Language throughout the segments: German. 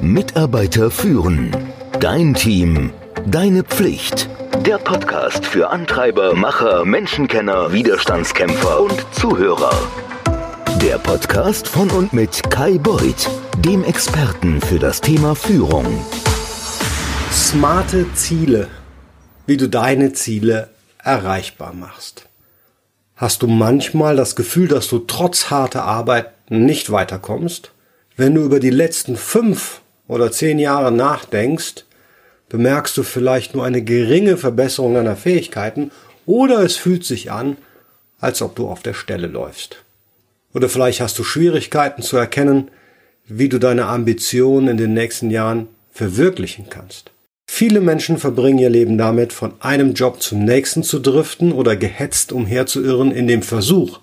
Mitarbeiter führen. Dein Team. Deine Pflicht. Der Podcast für Antreiber, Macher, Menschenkenner, Widerstandskämpfer und Zuhörer. Der Podcast von und mit Kai Beuth, dem Experten für das Thema Führung. Smarte Ziele. Wie du deine Ziele erreichbar machst. Hast du manchmal das Gefühl, dass du trotz harter Arbeit nicht weiterkommst? Wenn du über die letzten fünf oder zehn Jahre nachdenkst, bemerkst du vielleicht nur eine geringe Verbesserung deiner Fähigkeiten oder es fühlt sich an, als ob du auf der Stelle läufst. Oder vielleicht hast du Schwierigkeiten zu erkennen, wie du deine Ambitionen in den nächsten Jahren verwirklichen kannst. Viele Menschen verbringen ihr Leben damit, von einem Job zum nächsten zu driften oder gehetzt umherzuirren in dem Versuch,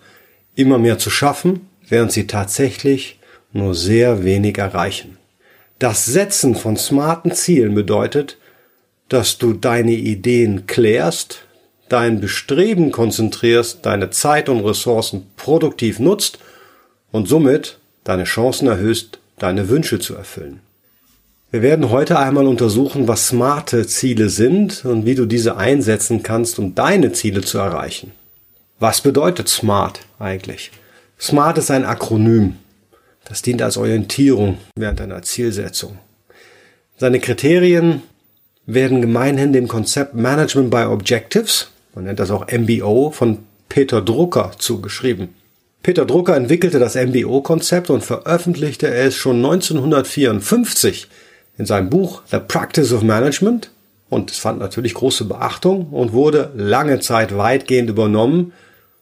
immer mehr zu schaffen, während sie tatsächlich nur sehr wenig erreichen. Das Setzen von smarten Zielen bedeutet, dass du deine Ideen klärst, dein Bestreben konzentrierst, deine Zeit und Ressourcen produktiv nutzt und somit deine Chancen erhöhst, deine Wünsche zu erfüllen. Wir werden heute einmal untersuchen, was smarte Ziele sind und wie du diese einsetzen kannst, um deine Ziele zu erreichen. Was bedeutet SMART eigentlich? SMART ist ein Akronym. Das dient als Orientierung während einer Zielsetzung. Seine Kriterien werden gemeinhin dem Konzept Management by Objectives, man nennt das auch MBO, von Peter Drucker zugeschrieben. Peter Drucker entwickelte das MBO-Konzept und veröffentlichte es schon 1954 in seinem Buch The Practice of Management und es fand natürlich große Beachtung und wurde lange Zeit weitgehend übernommen,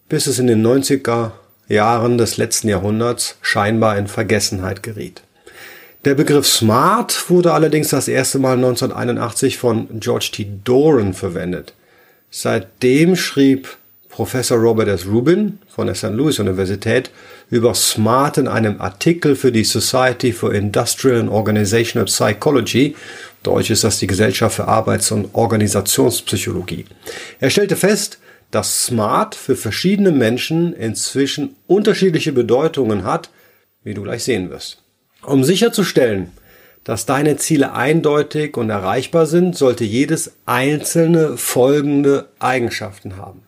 bis es in den 90er Jahren des letzten Jahrhunderts scheinbar in Vergessenheit geriet. Der Begriff Smart wurde allerdings das erste Mal 1981 von George T. Doran verwendet. Seitdem schrieb Professor Robert S. Rubin von der St. Louis Universität über Smart in einem Artikel für die Society for Industrial and Organizational Psychology. Deutsch ist das die Gesellschaft für Arbeits- und Organisationspsychologie. Er stellte fest, dass Smart für verschiedene Menschen inzwischen unterschiedliche Bedeutungen hat, wie du gleich sehen wirst. Um sicherzustellen, dass deine Ziele eindeutig und erreichbar sind, sollte jedes einzelne folgende Eigenschaften haben.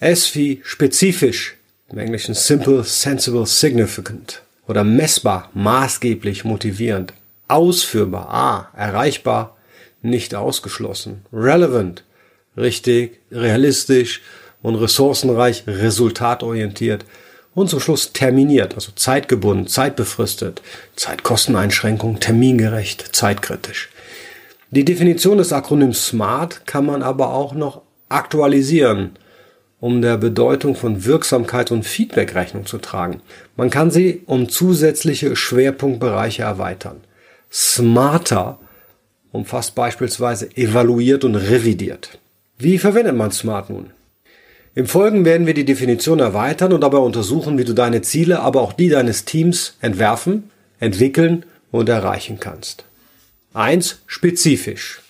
S wie spezifisch, im Englischen simple, sensible, significant oder messbar, maßgeblich, motivierend, ausführbar, A, erreichbar, nicht ausgeschlossen, relevant, richtig, realistisch und ressourcenreich, resultatorientiert und zum Schluss terminiert, also zeitgebunden, zeitbefristet, Zeitkosteneinschränkung, termingerecht, zeitkritisch. Die Definition des Akronyms SMART kann man aber auch noch aktualisieren um der Bedeutung von Wirksamkeit und Feedback Rechnung zu tragen. Man kann sie um zusätzliche Schwerpunktbereiche erweitern. Smarter umfasst beispielsweise evaluiert und revidiert. Wie verwendet man Smart nun? Im Folgen werden wir die Definition erweitern und dabei untersuchen, wie du deine Ziele, aber auch die deines Teams entwerfen, entwickeln und erreichen kannst. Eins Spezifisch.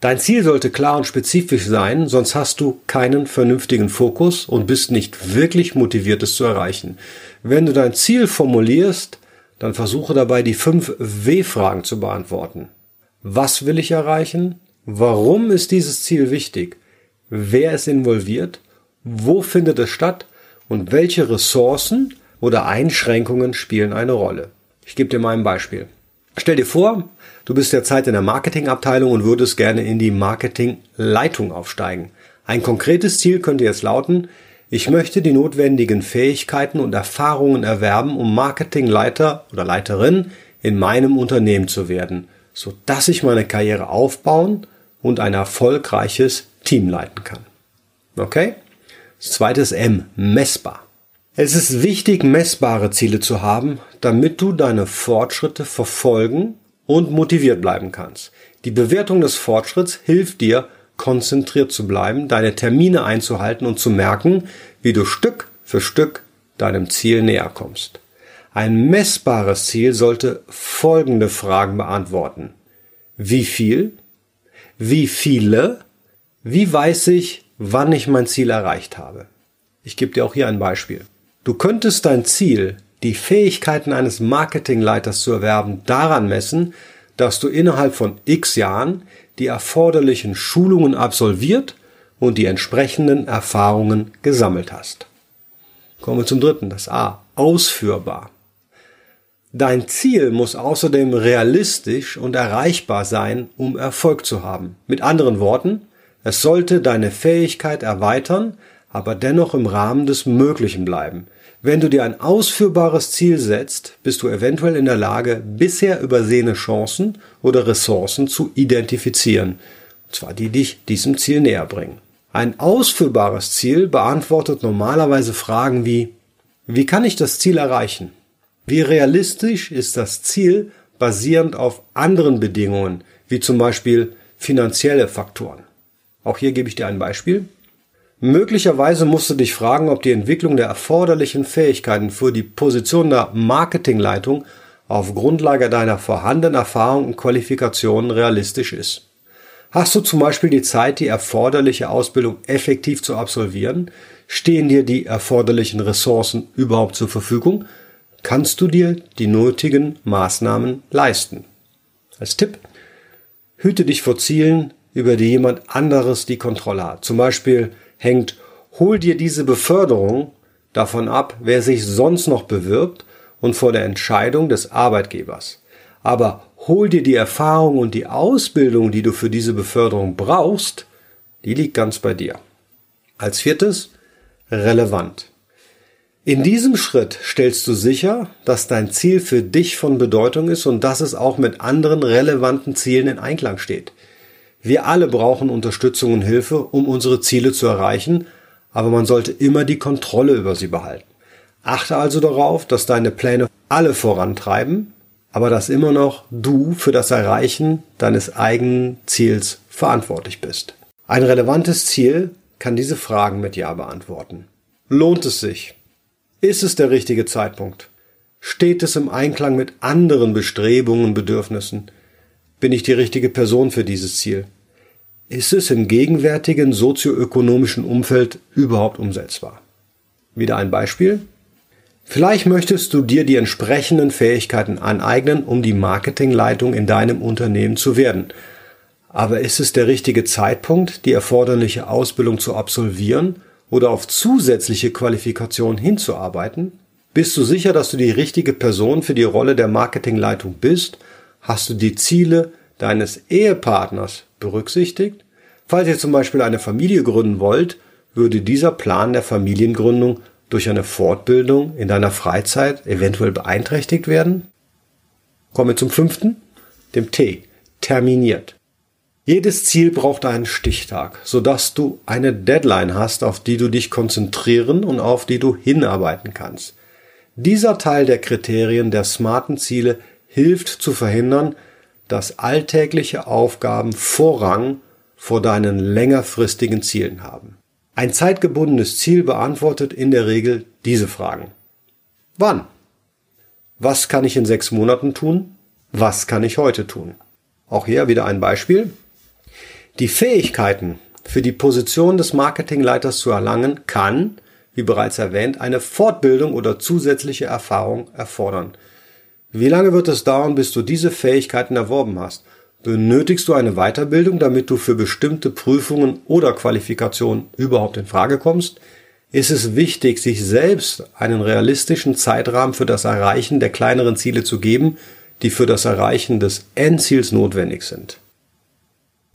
Dein Ziel sollte klar und spezifisch sein, sonst hast du keinen vernünftigen Fokus und bist nicht wirklich motiviert, es zu erreichen. Wenn du dein Ziel formulierst, dann versuche dabei die fünf W-Fragen zu beantworten. Was will ich erreichen? Warum ist dieses Ziel wichtig? Wer ist involviert? Wo findet es statt? Und welche Ressourcen oder Einschränkungen spielen eine Rolle? Ich gebe dir mal ein Beispiel. Stell dir vor, du bist derzeit in der Marketingabteilung und würdest gerne in die Marketingleitung aufsteigen. Ein konkretes Ziel könnte jetzt lauten, ich möchte die notwendigen Fähigkeiten und Erfahrungen erwerben, um Marketingleiter oder Leiterin in meinem Unternehmen zu werden, so dass ich meine Karriere aufbauen und ein erfolgreiches Team leiten kann. Okay? Zweites M, messbar. Es ist wichtig, messbare Ziele zu haben, damit du deine Fortschritte verfolgen und motiviert bleiben kannst. Die Bewertung des Fortschritts hilft dir, konzentriert zu bleiben, deine Termine einzuhalten und zu merken, wie du Stück für Stück deinem Ziel näher kommst. Ein messbares Ziel sollte folgende Fragen beantworten. Wie viel? Wie viele? Wie weiß ich, wann ich mein Ziel erreicht habe? Ich gebe dir auch hier ein Beispiel. Du könntest dein Ziel die Fähigkeiten eines Marketingleiters zu erwerben daran messen, dass du innerhalb von x Jahren die erforderlichen Schulungen absolviert und die entsprechenden Erfahrungen gesammelt hast. Kommen wir zum dritten, das A. Ausführbar. Dein Ziel muss außerdem realistisch und erreichbar sein, um Erfolg zu haben. Mit anderen Worten, es sollte deine Fähigkeit erweitern, aber dennoch im Rahmen des Möglichen bleiben. Wenn du dir ein ausführbares Ziel setzt, bist du eventuell in der Lage, bisher übersehene Chancen oder Ressourcen zu identifizieren, und zwar die dich diesem Ziel näher bringen. Ein ausführbares Ziel beantwortet normalerweise Fragen wie Wie kann ich das Ziel erreichen? Wie realistisch ist das Ziel basierend auf anderen Bedingungen, wie zum Beispiel finanzielle Faktoren? Auch hier gebe ich dir ein Beispiel. Möglicherweise musst du dich fragen, ob die Entwicklung der erforderlichen Fähigkeiten für die Position der Marketingleitung auf Grundlage deiner vorhandenen Erfahrung und Qualifikationen realistisch ist. Hast du zum Beispiel die Zeit, die erforderliche Ausbildung effektiv zu absolvieren? Stehen dir die erforderlichen Ressourcen überhaupt zur Verfügung? Kannst du dir die nötigen Maßnahmen leisten? Als Tipp, hüte dich vor Zielen, über die jemand anderes die Kontrolle hat. Zum Beispiel hängt Hol dir diese Beförderung davon ab, wer sich sonst noch bewirbt und vor der Entscheidung des Arbeitgebers. Aber hol dir die Erfahrung und die Ausbildung, die du für diese Beförderung brauchst, die liegt ganz bei dir. Als viertes, relevant. In diesem Schritt stellst du sicher, dass dein Ziel für dich von Bedeutung ist und dass es auch mit anderen relevanten Zielen in Einklang steht. Wir alle brauchen Unterstützung und Hilfe, um unsere Ziele zu erreichen, aber man sollte immer die Kontrolle über sie behalten. Achte also darauf, dass deine Pläne alle vorantreiben, aber dass immer noch du für das Erreichen deines eigenen Ziels verantwortlich bist. Ein relevantes Ziel kann diese Fragen mit Ja beantworten. Lohnt es sich? Ist es der richtige Zeitpunkt? Steht es im Einklang mit anderen Bestrebungen und Bedürfnissen? Bin ich die richtige Person für dieses Ziel? Ist es im gegenwärtigen sozioökonomischen Umfeld überhaupt umsetzbar? Wieder ein Beispiel. Vielleicht möchtest du dir die entsprechenden Fähigkeiten aneignen, um die Marketingleitung in deinem Unternehmen zu werden. Aber ist es der richtige Zeitpunkt, die erforderliche Ausbildung zu absolvieren oder auf zusätzliche Qualifikationen hinzuarbeiten? Bist du sicher, dass du die richtige Person für die Rolle der Marketingleitung bist Hast du die Ziele deines Ehepartners berücksichtigt? Falls ihr zum Beispiel eine Familie gründen wollt, würde dieser Plan der Familiengründung durch eine Fortbildung in deiner Freizeit eventuell beeinträchtigt werden? Kommen wir zum fünften, dem T, terminiert. Jedes Ziel braucht einen Stichtag, sodass du eine Deadline hast, auf die du dich konzentrieren und auf die du hinarbeiten kannst. Dieser Teil der Kriterien der smarten Ziele hilft zu verhindern, dass alltägliche Aufgaben Vorrang vor deinen längerfristigen Zielen haben. Ein zeitgebundenes Ziel beantwortet in der Regel diese Fragen. Wann? Was kann ich in sechs Monaten tun? Was kann ich heute tun? Auch hier wieder ein Beispiel. Die Fähigkeiten für die Position des Marketingleiters zu erlangen kann, wie bereits erwähnt, eine Fortbildung oder zusätzliche Erfahrung erfordern. Wie lange wird es dauern, bis du diese Fähigkeiten erworben hast? Benötigst du eine Weiterbildung, damit du für bestimmte Prüfungen oder Qualifikationen überhaupt in Frage kommst? Ist es wichtig, sich selbst einen realistischen Zeitrahmen für das Erreichen der kleineren Ziele zu geben, die für das Erreichen des Endziels notwendig sind?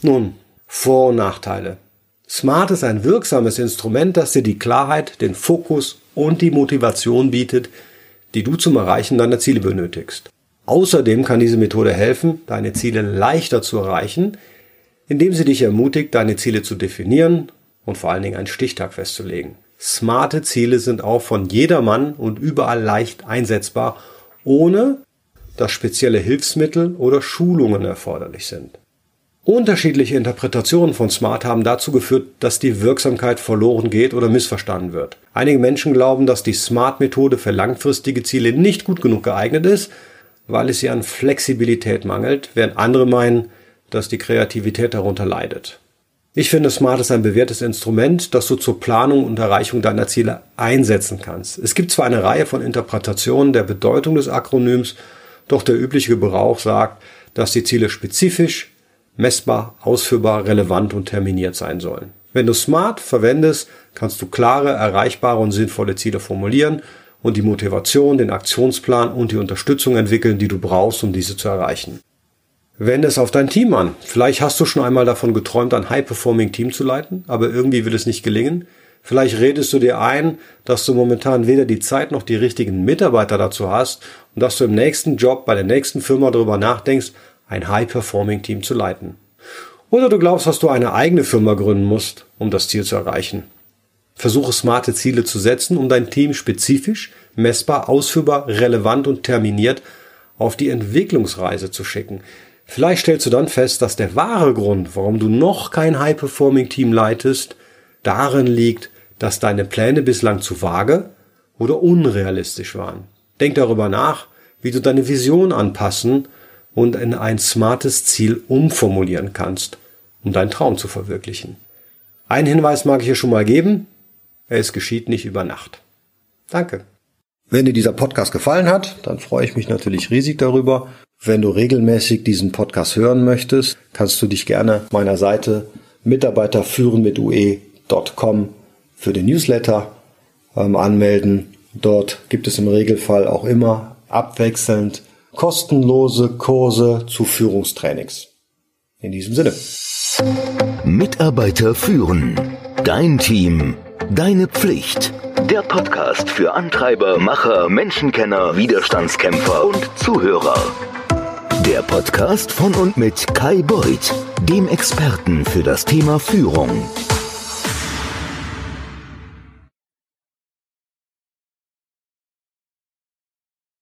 Nun, Vor- und Nachteile. Smart ist ein wirksames Instrument, das dir die Klarheit, den Fokus und die Motivation bietet, die du zum Erreichen deiner Ziele benötigst. Außerdem kann diese Methode helfen, deine Ziele leichter zu erreichen, indem sie dich ermutigt, deine Ziele zu definieren und vor allen Dingen einen Stichtag festzulegen. Smarte Ziele sind auch von jedermann und überall leicht einsetzbar, ohne dass spezielle Hilfsmittel oder Schulungen erforderlich sind. Unterschiedliche Interpretationen von Smart haben dazu geführt, dass die Wirksamkeit verloren geht oder missverstanden wird. Einige Menschen glauben, dass die Smart-Methode für langfristige Ziele nicht gut genug geeignet ist, weil es ihr an Flexibilität mangelt, während andere meinen, dass die Kreativität darunter leidet. Ich finde, Smart ist ein bewährtes Instrument, das du zur Planung und Erreichung deiner Ziele einsetzen kannst. Es gibt zwar eine Reihe von Interpretationen der Bedeutung des Akronyms, doch der übliche Gebrauch sagt, dass die Ziele spezifisch, messbar, ausführbar, relevant und terminiert sein sollen. Wenn du Smart verwendest, kannst du klare, erreichbare und sinnvolle Ziele formulieren und die Motivation, den Aktionsplan und die Unterstützung entwickeln, die du brauchst, um diese zu erreichen. Wende es auf dein Team an. Vielleicht hast du schon einmal davon geträumt, ein High-Performing-Team zu leiten, aber irgendwie will es nicht gelingen. Vielleicht redest du dir ein, dass du momentan weder die Zeit noch die richtigen Mitarbeiter dazu hast und dass du im nächsten Job bei der nächsten Firma darüber nachdenkst, ein High-Performing-Team zu leiten. Oder du glaubst, dass du eine eigene Firma gründen musst, um das Ziel zu erreichen. Versuche smarte Ziele zu setzen, um dein Team spezifisch, messbar, ausführbar, relevant und terminiert auf die Entwicklungsreise zu schicken. Vielleicht stellst du dann fest, dass der wahre Grund, warum du noch kein High-Performing-Team leitest, darin liegt, dass deine Pläne bislang zu vage oder unrealistisch waren. Denk darüber nach, wie du deine Vision anpassen und in ein smartes Ziel umformulieren kannst, um deinen Traum zu verwirklichen. Einen Hinweis mag ich hier schon mal geben. Es geschieht nicht über Nacht. Danke. Wenn dir dieser Podcast gefallen hat, dann freue ich mich natürlich riesig darüber. Wenn du regelmäßig diesen Podcast hören möchtest, kannst du dich gerne meiner Seite mitarbeiterführen mit ue.com für den Newsletter ähm, anmelden. Dort gibt es im Regelfall auch immer abwechselnd kostenlose Kurse zu Führungstrainings. In diesem Sinne. Mitarbeiter führen. Dein Team. Deine Pflicht. Der Podcast für Antreiber, Macher, Menschenkenner, Widerstandskämpfer und Zuhörer. Der Podcast von und mit Kai Beuth, dem Experten für das Thema Führung.